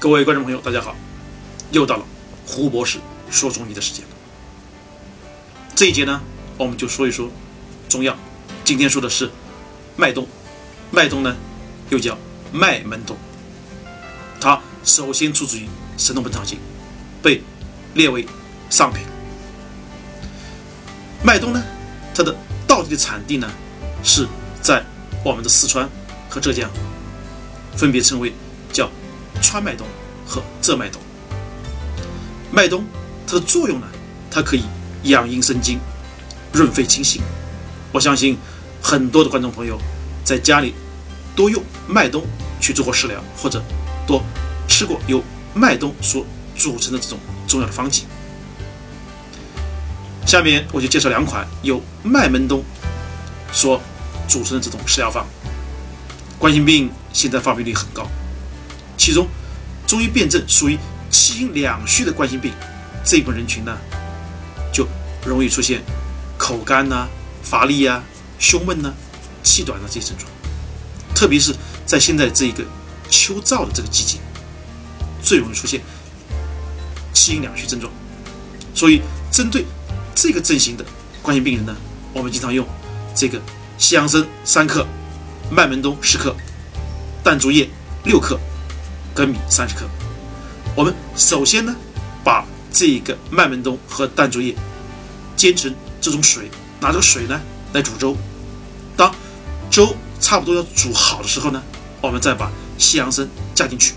各位观众朋友，大家好！又到了胡博士说中医的时间。这一节呢，我们就说一说中药。今天说的是麦冬，麦冬呢又叫麦门冬。它首先出自于《神农本草经》，被列为上品。麦冬呢，它的到底的产地呢是在我们的四川和浙江，分别称为叫。川麦冬和浙麦冬，麦冬它的作用呢，它可以养阴生津、润肺清心。我相信很多的观众朋友在家里多用麦冬去做过食疗，或者多吃过由麦冬所组成的这种中药的方剂。下面我就介绍两款由麦门冬所组成的这种食疗方。冠心病现在发病率很高。其中，中医辨证属于气阴两虚的冠心病这一部分人群呢，就容易出现口干呐、乏力呀、胸闷呐、气短的这些症状。特别是在现在这一个秋燥的这个季节，最容易出现气阴两虚症状。所以，针对这个症型的冠心病人呢，我们经常用这个西洋参三克、麦门冬十克、淡竹叶六克。粳米三十克，我们首先呢，把这个麦门冬和淡竹叶煎成这种水，拿这个水呢来煮粥。当粥差不多要煮好的时候呢，我们再把西洋参加进去，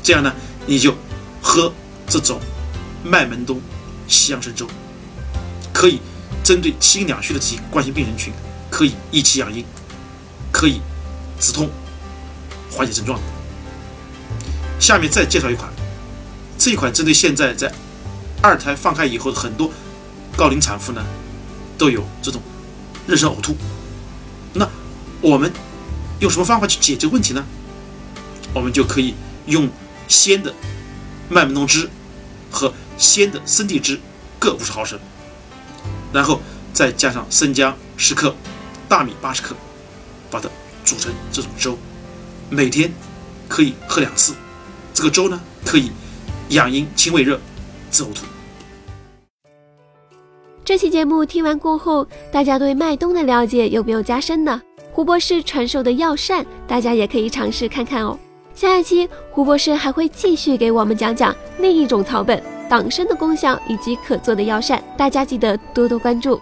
这样呢，你就喝这种麦门冬西洋参粥，可以针对心两虚的这些冠心病人群，可以益气养阴，可以止痛，缓解症状。下面再介绍一款，这一款针对现在在二胎放开以后的很多高龄产妇呢，都有这种妊娠呕吐。那我们用什么方法去解决问题呢？我们就可以用鲜的麦门冬汁和鲜的生地汁各五十毫升，然后再加上生姜十克、大米八十克，把它煮成这种粥，每天可以喝两次。这个粥呢，可以养阴清胃热，治呕吐。这期节目听完过后，大家对麦冬的了解有没有加深呢？胡博士传授的药膳，大家也可以尝试看看哦。下一期胡博士还会继续给我们讲讲另一种草本党参的功效以及可做的药膳，大家记得多多关注。